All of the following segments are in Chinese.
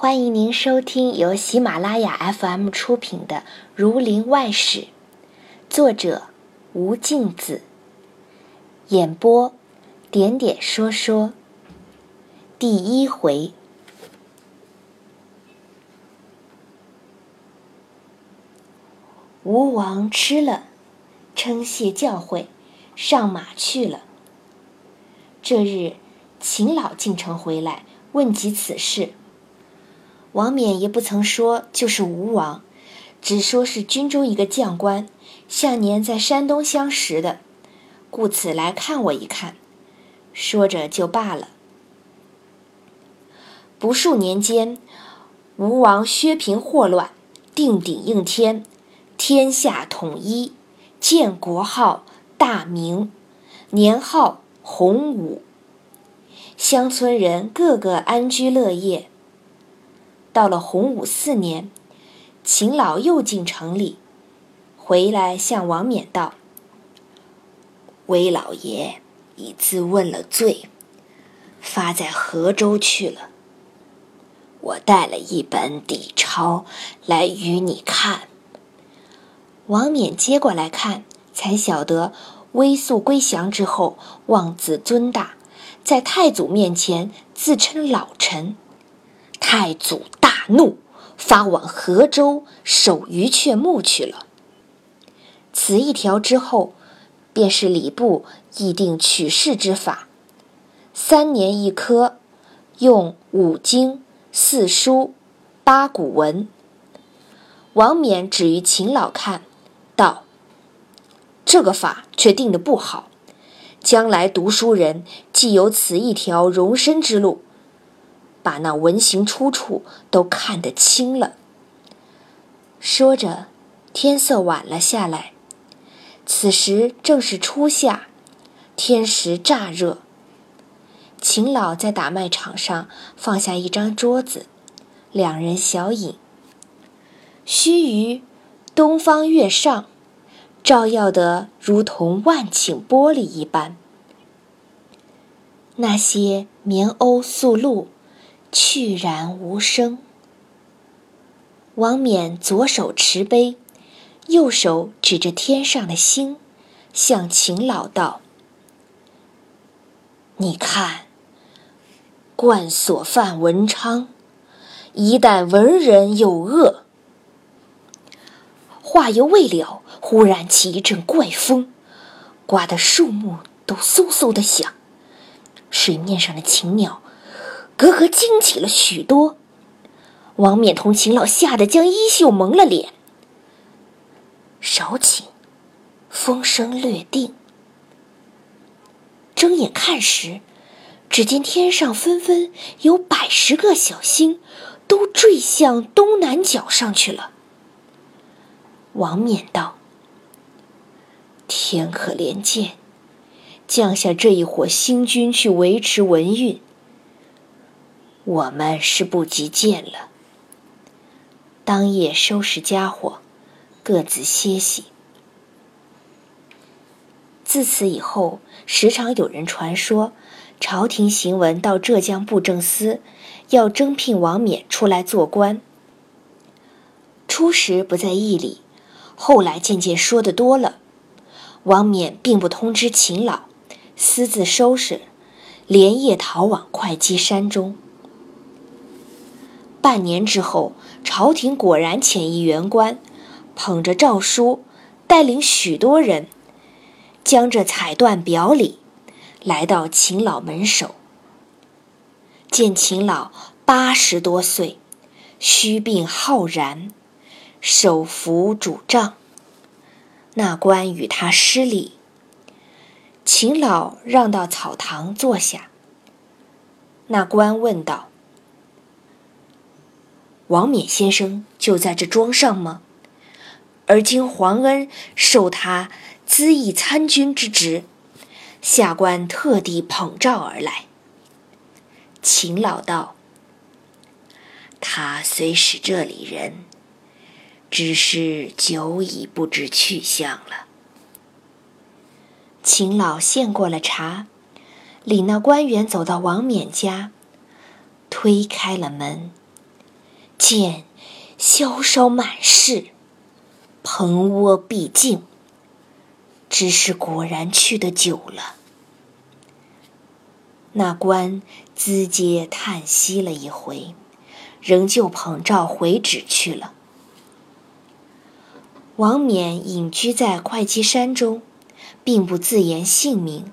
欢迎您收听由喜马拉雅 FM 出品的《儒林外史》，作者吴敬子，演播点点说说。第一回，吴王吃了，称谢教诲，上马去了。这日，秦老进城回来，问及此事。王冕也不曾说就是吴王，只说是军中一个将官，向年在山东相识的，故此来看我一看，说着就罢了。不数年间，吴王削平祸乱，定鼎应天，天下统一，建国号大明，年号洪武，乡村人个个安居乐业。到了洪武四年，秦老又进城里，回来向王冕道：“魏老爷已自问了罪，发在河州去了。我带了一本底钞来与你看。”王冕接过来看，才晓得微素归降之后，妄自尊大，在太祖面前自称老臣。太祖怒，发往河州守鱼雀墓去了。此一条之后，便是礼部议定取士之法，三年一科，用五经、四书、八股文。王冕止于秦老看，道：“这个法却定的不好，将来读书人既有此一条容身之路。”把那文行出处都看得清了。说着，天色晚了下来。此时正是初夏，天时乍热。秦老在打麦场上放下一张桌子，两人小饮。须臾，东方月上，照耀得如同万顷玻璃一般。那些棉鸥宿露。去然无声。王冕左手持杯，右手指着天上的星，向秦老道：“你看，冠所犯文昌，一旦文人有恶。”话犹未了，忽然起一阵怪风，刮得树木都嗖嗖的响，水面上的禽鸟。格格惊起了许多，王冕同秦老吓得将衣袖蒙了脸。少顷，风声略定，睁眼看时，只见天上纷纷有百十个小星，都坠向东南角上去了。王冕道：“天可怜见，降下这一伙星君去维持文运。”我们是不及见了。当夜收拾家伙，各自歇息。自此以后，时常有人传说，朝廷行文到浙江布政司，要征聘王冕出来做官。初时不在意里，后来渐渐说的多了。王冕并不通知秦老，私自收拾，连夜逃往会稽山中。半年之后，朝廷果然遣一员官，捧着诏书，带领许多人，将这彩缎表里，来到秦老门首。见秦老八十多岁，虚鬓浩然，手扶拄杖。那官与他施礼，秦老让到草堂坐下。那官问道。王冕先生就在这庄上吗？而今皇恩授他资议参军之职，下官特地捧诏而来。秦老道：“他虽是这里人，只是久已不知去向了。”秦老献过了茶，领那官员走到王冕家，推开了门。见萧烧满室，蓬窝毕竟。只是果然去得久了。那官资嗟叹息了一回，仍旧捧照回旨去了。王冕隐居在会稽山中，并不自言姓名。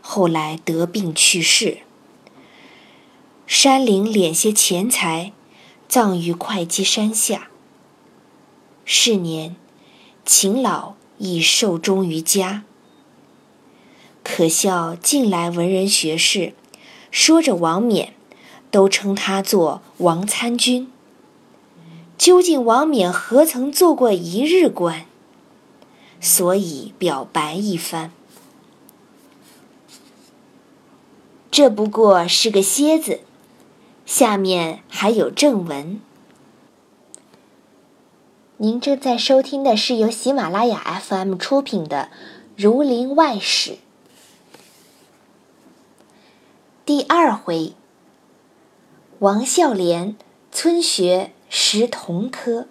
后来得病去世，山林敛些钱财，葬于会稽山下。是年，秦老已寿终于家。可笑近来文人学士说着王冕，都称他做王参军。究竟王冕何曾做过一日官？所以表白一番。这不过是个蝎子，下面还有正文。您正在收听的是由喜马拉雅 FM 出品的《儒林外史》第二回：王孝廉村学。识同科，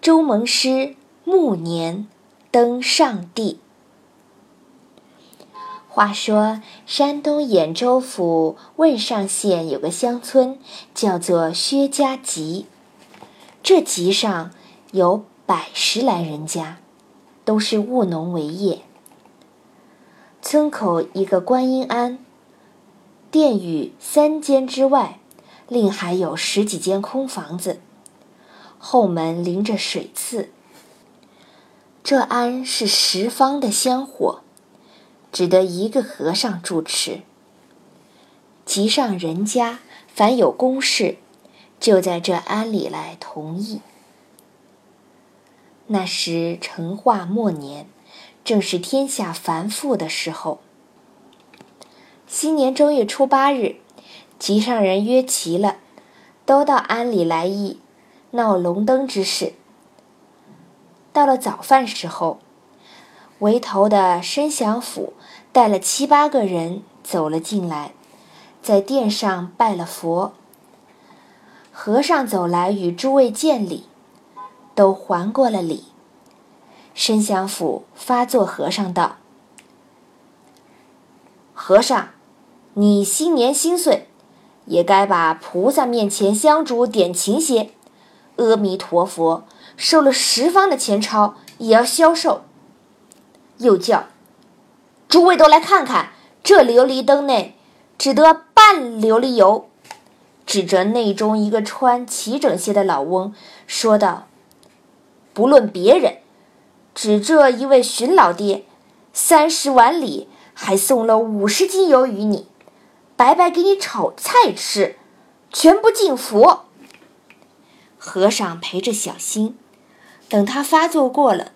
周蒙师暮年登上帝。话说，山东兖州府汶上县有个乡村，叫做薛家集。这集上有百十来人家，都是务农为业。村口一个观音庵，殿宇三间之外。另还有十几间空房子，后门临着水次。这庵是十方的香火，只得一个和尚住持。集上人家凡有公事，就在这庵里来同意。那时成化末年，正是天下繁复的时候。新年正月初八日。集上人约齐了，都到庵里来议闹龙灯之事。到了早饭时候，围头的申祥府带了七八个人走了进来，在殿上拜了佛。和尚走来与诸位见礼，都还过了礼。申祥府发作和尚道：“和尚，你新年新岁。”也该把菩萨面前香烛点勤些，阿弥陀佛，收了十方的钱钞也要消受。又叫诸位都来看看，这琉璃灯内只得半琉璃油。指着内中一个穿齐整些的老翁，说道：“不论别人，只这一位荀老爹，三十碗里还送了五十斤油与你。”白白给你炒菜吃，全不敬佛。和尚陪着小心，等他发作过了，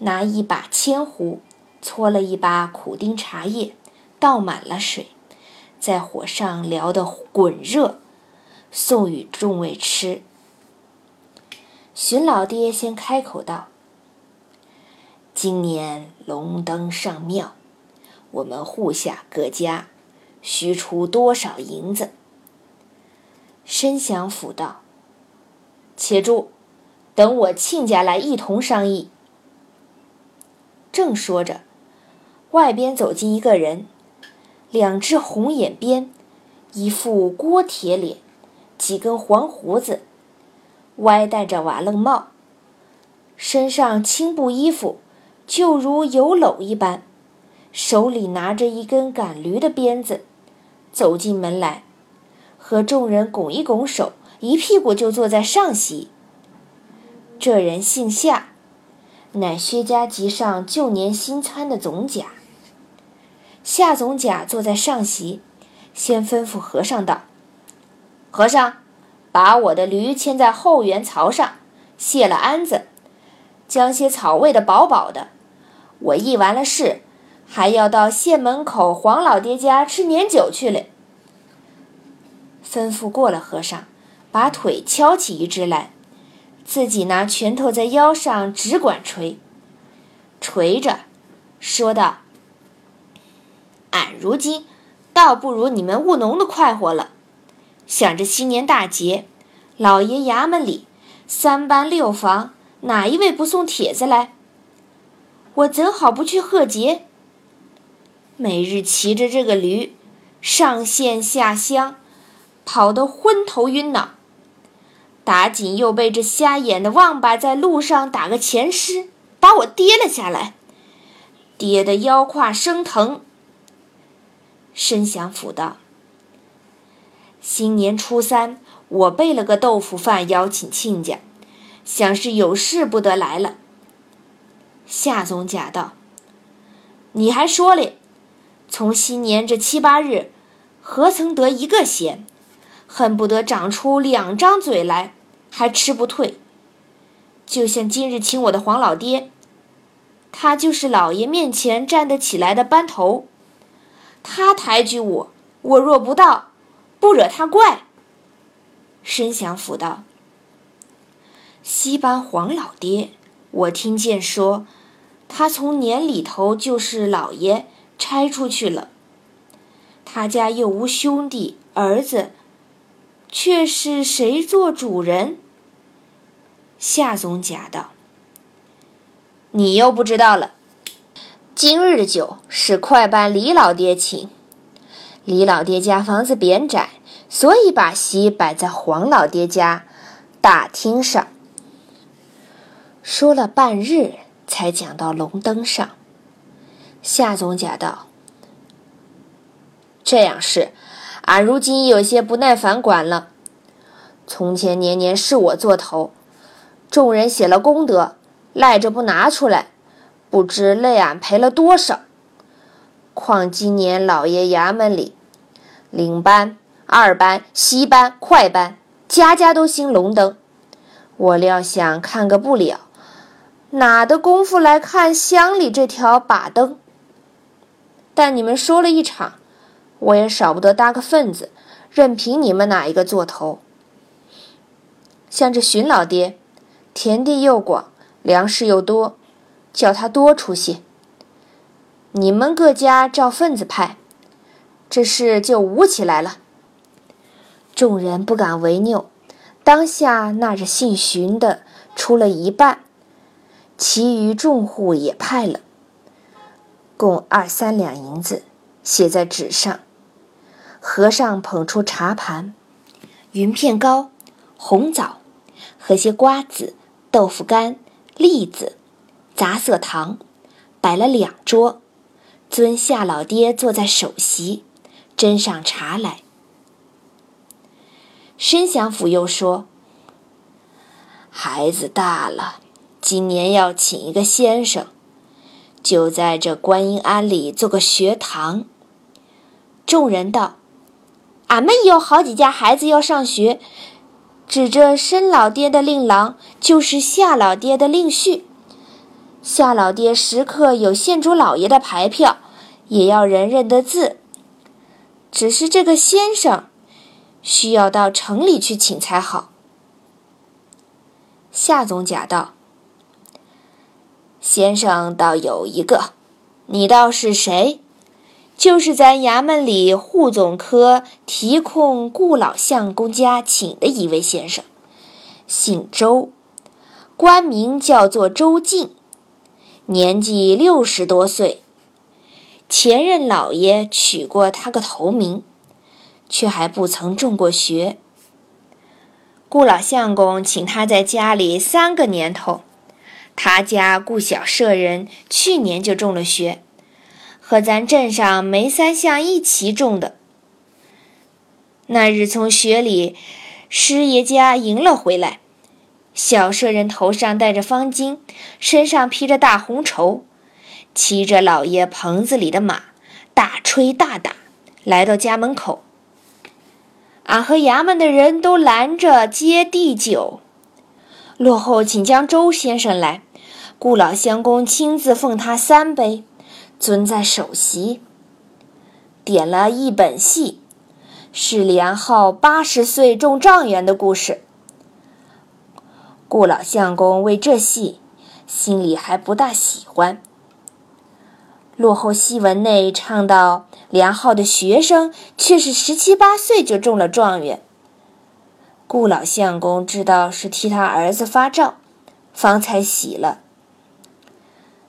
拿一把铅壶，搓了一把苦丁茶叶，倒满了水，在火上燎得滚热，送与众位吃。荀老爹先开口道：“今年龙灯上庙，我们户下各家。”需出多少银子？申祥府道：“且住，等我亲家来一同商议。”正说着，外边走进一个人，两只红眼边，一副锅铁脸，几根黄胡子，歪戴着瓦楞帽，身上青布衣服，就如油篓一般，手里拿着一根赶驴的鞭子。走进门来，和众人拱一拱手，一屁股就坐在上席。这人姓夏，乃薛家集上旧年新参的总甲。夏总甲坐在上席，先吩咐和尚道：“和尚，把我的驴牵在后园槽上，卸了鞍子，将些草喂得饱饱的。我议完了事。”还要到县门口黄老爹家吃年酒去嘞。吩咐过了，和尚把腿敲起一只来，自己拿拳头在腰上只管捶，捶着，说道：“俺如今倒不如你们务农的快活了。想着新年大节，老爷衙门里三班六房，哪一位不送帖子来？我怎好不去贺节？每日骑着这个驴，上县下乡，跑得昏头晕脑。打紧又被这瞎眼的王八在路上打个前尸，把我跌了下来，跌得腰胯生疼。申祥府道。新年初三，我备了个豆腐饭邀请亲家，想是有事不得来了。夏总甲道：“你还说嘞，从新年这七八日，何曾得一个闲？恨不得长出两张嘴来，还吃不退。就像今日请我的黄老爹，他就是老爷面前站得起来的班头，他抬举我，我若不到。”不惹他怪。申祥府道：“西班黄老爹，我听见说，他从年里头就是老爷差出去了。他家又无兄弟儿子，却是谁做主人？”夏总甲道：“你又不知道了。今日的酒是快班李老爹请。”李老爹家房子扁窄，所以把席摆在黄老爹家大厅上。说了半日，才讲到龙灯上。夏总甲道：“这样是，俺如今有些不耐烦管了。从前年年是我做头，众人写了功德，赖着不拿出来，不知累俺赔了多少。况今年老爷衙门里……”领班、二班、西班、快班，家家都兴龙灯。我料想看个不了，哪的功夫来看乡里这条把灯？但你们说了一场，我也少不得搭个份子，任凭你们哪一个做头。像这荀老爹，田地又广，粮食又多，叫他多出些。你们各家照份子派。这事就舞起来了，众人不敢违拗。当下那着姓荀的出了一半，其余众户也派了，共二三两银子，写在纸上。和尚捧出茶盘，云片糕、红枣和些瓜子、豆腐干、栗子、杂色堂，摆了两桌，尊夏老爹坐在首席。斟上茶来，申祥府又说：“孩子大了，今年要请一个先生，就在这观音庵里做个学堂。”众人道：“俺们也有好几家孩子要上学，指着申老爹的令郎就是夏老爹的令婿。夏老爹时刻有县主老爷的牌票，也要人认得字。”只是这个先生，需要到城里去请才好。夏总甲道：“先生倒有一个，你道是谁？就是咱衙门里户总科提控顾老相公家请的一位先生，姓周，官名叫做周进，年纪六十多岁。”前任老爷取过他个头名，却还不曾中过学。顾老相公请他在家里三个年头，他家顾小舍人去年就中了学，和咱镇上梅三相一齐中的。那日从学里师爷家迎了回来，小舍人头上戴着方巾，身上披着大红绸。骑着老爷棚子里的马，大吹大打，来到家门口。俺和衙门的人都拦着接地酒。落后，请将周先生来。顾老相公亲自奉他三杯，尊在首席。点了一本戏，是梁浩八十岁中状元的故事。顾老相公为这戏，心里还不大喜欢。落后戏文内唱到，梁浩的学生却是十七八岁就中了状元，顾老相公知道是替他儿子发诏，方才喜了。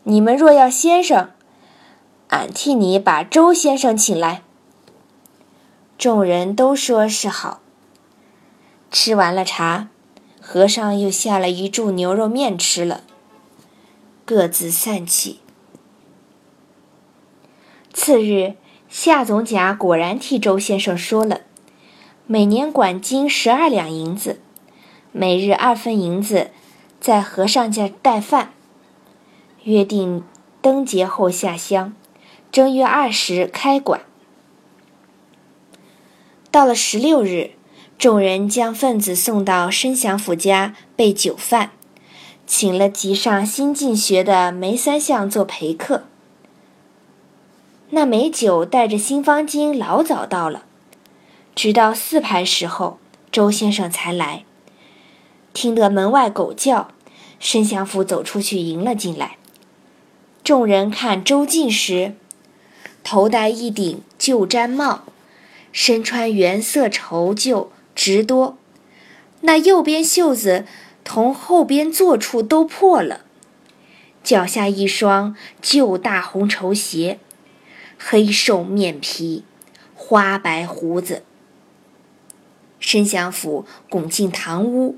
你们若要先生，俺替你把周先生请来。众人都说是好。吃完了茶，和尚又下了一柱牛肉面吃了，各自散去。次日，夏总甲果然替周先生说了。每年管金十二两银子，每日二分银子，在和尚家带饭。约定灯节后下乡，正月二十开馆。到了十六日，众人将份子送到申祥府家备酒饭，请了集上新进学的梅三相做陪客。那梅九带着新方巾老早到了。直到四排时候，周先生才来。听得门外狗叫，申祥府走出去迎了进来。众人看周进时，头戴一顶旧毡帽，身穿原色绸旧直多，那右边袖子同后边座处都破了，脚下一双旧大红绸鞋，黑瘦面皮，花白胡子。申祥府拱进堂屋，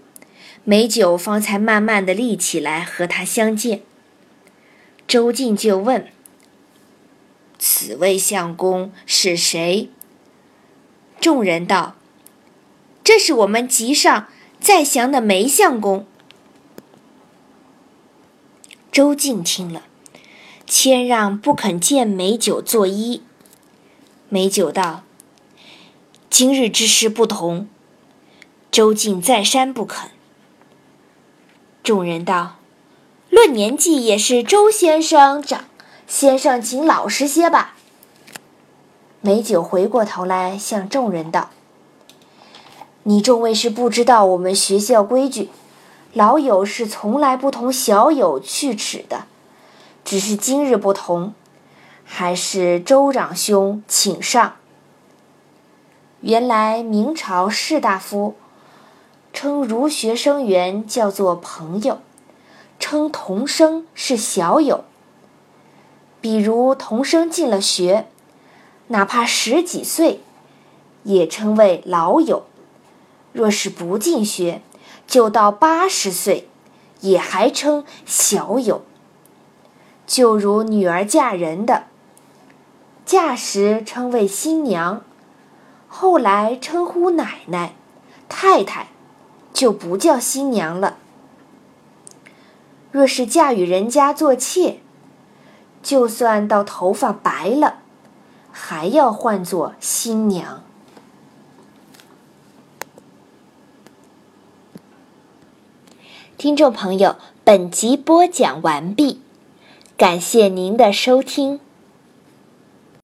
美酒方才慢慢的立起来和他相见。周进就问：“此位相公是谁？”众人道：“这是我们集上在降的梅相公。”周进听了，谦让不肯见美酒作揖。美酒道。今日之事不同，周进再三不肯。众人道：“论年纪也是周先生长，先生请老实些吧。”美酒回过头来向众人道：“你众位是不知道我们学校规矩，老友是从来不同小友去齿的，只是今日不同，还是周长兄请上。”原来明朝士大夫称儒学生员叫做朋友，称童生是小友。比如童生进了学，哪怕十几岁，也称为老友；若是不进学，就到八十岁，也还称小友。就如女儿嫁人的，嫁时称为新娘。后来称呼奶奶、太太，就不叫新娘了。若是嫁与人家做妾，就算到头发白了，还要唤作新娘。听众朋友，本集播讲完毕，感谢您的收听。